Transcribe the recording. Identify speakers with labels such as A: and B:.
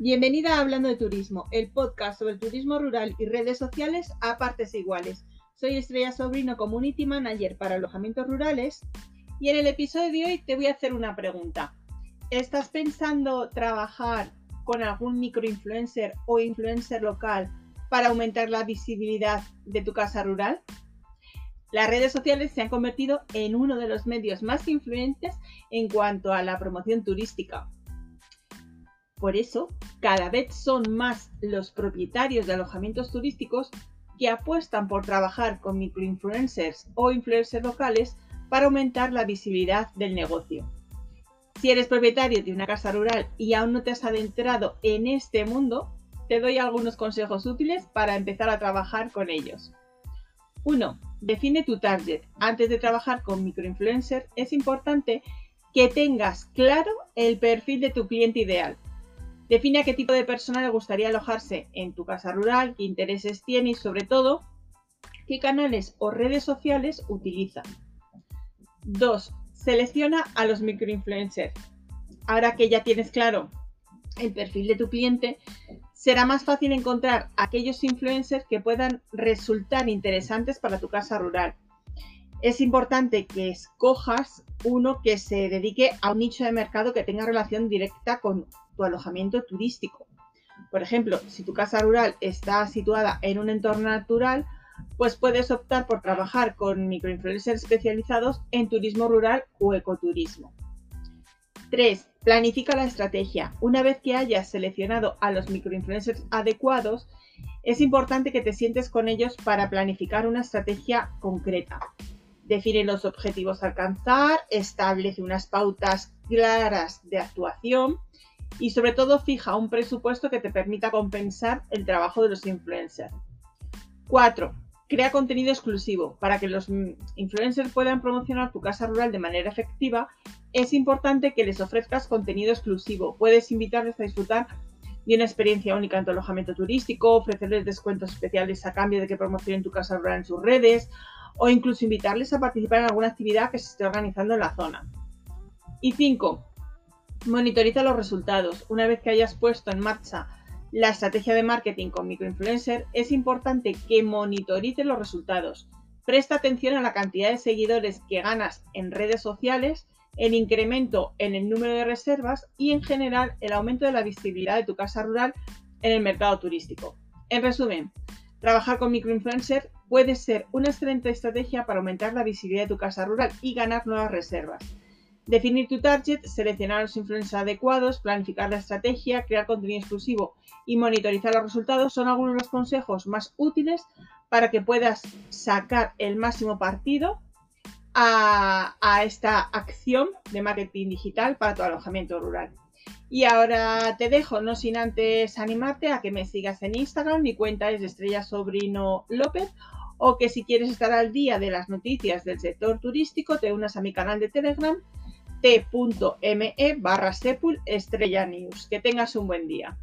A: Bienvenida a Hablando de Turismo, el podcast sobre turismo rural y redes sociales a partes iguales. Soy Estrella Sobrino, Community Manager para alojamientos rurales y en el episodio de hoy te voy a hacer una pregunta. ¿Estás pensando trabajar con algún microinfluencer o influencer local para aumentar la visibilidad de tu casa rural? Las redes sociales se han convertido en uno de los medios más influyentes en cuanto a la promoción turística. Por eso, cada vez son más los propietarios de alojamientos turísticos que apuestan por trabajar con microinfluencers o influencers locales para aumentar la visibilidad del negocio. Si eres propietario de una casa rural y aún no te has adentrado en este mundo, te doy algunos consejos útiles para empezar a trabajar con ellos. 1. Define tu target. Antes de trabajar con microinfluencers es importante que tengas claro el perfil de tu cliente ideal. Define a qué tipo de persona le gustaría alojarse en tu casa rural, qué intereses tiene y sobre todo qué canales o redes sociales utilizan. 2. Selecciona a los microinfluencers. Ahora que ya tienes claro el perfil de tu cliente, será más fácil encontrar aquellos influencers que puedan resultar interesantes para tu casa rural. Es importante que escojas uno que se dedique a un nicho de mercado que tenga relación directa con tu alojamiento turístico. Por ejemplo, si tu casa rural está situada en un entorno natural, pues puedes optar por trabajar con microinfluencers especializados en turismo rural o ecoturismo. 3. Planifica la estrategia. Una vez que hayas seleccionado a los microinfluencers adecuados, es importante que te sientes con ellos para planificar una estrategia concreta. Define los objetivos a alcanzar, establece unas pautas claras de actuación y sobre todo fija un presupuesto que te permita compensar el trabajo de los influencers. 4. Crea contenido exclusivo. Para que los influencers puedan promocionar tu casa rural de manera efectiva, es importante que les ofrezcas contenido exclusivo. Puedes invitarles a disfrutar de una experiencia única en tu alojamiento turístico, ofrecerles descuentos especiales a cambio de que promocionen tu casa rural en sus redes o incluso invitarles a participar en alguna actividad que se esté organizando en la zona. Y 5. Monitoriza los resultados. Una vez que hayas puesto en marcha la estrategia de marketing con microinfluencer, es importante que monitorices los resultados. Presta atención a la cantidad de seguidores que ganas en redes sociales el incremento en el número de reservas y en general el aumento de la visibilidad de tu casa rural en el mercado turístico. En resumen, trabajar con microinfluencers puede ser una excelente estrategia para aumentar la visibilidad de tu casa rural y ganar nuevas reservas. Definir tu target, seleccionar los influencers adecuados, planificar la estrategia, crear contenido exclusivo y monitorizar los resultados son algunos de los consejos más útiles para que puedas sacar el máximo partido a, esta acción de marketing digital para tu alojamiento rural. Y ahora te dejo, no sin antes animarte a que me sigas en Instagram, mi cuenta es Estrella Sobrino López, o que si quieres estar al día de las noticias del sector turístico, te unas a mi canal de Telegram t.me barra sepul estrella news. Que tengas un buen día.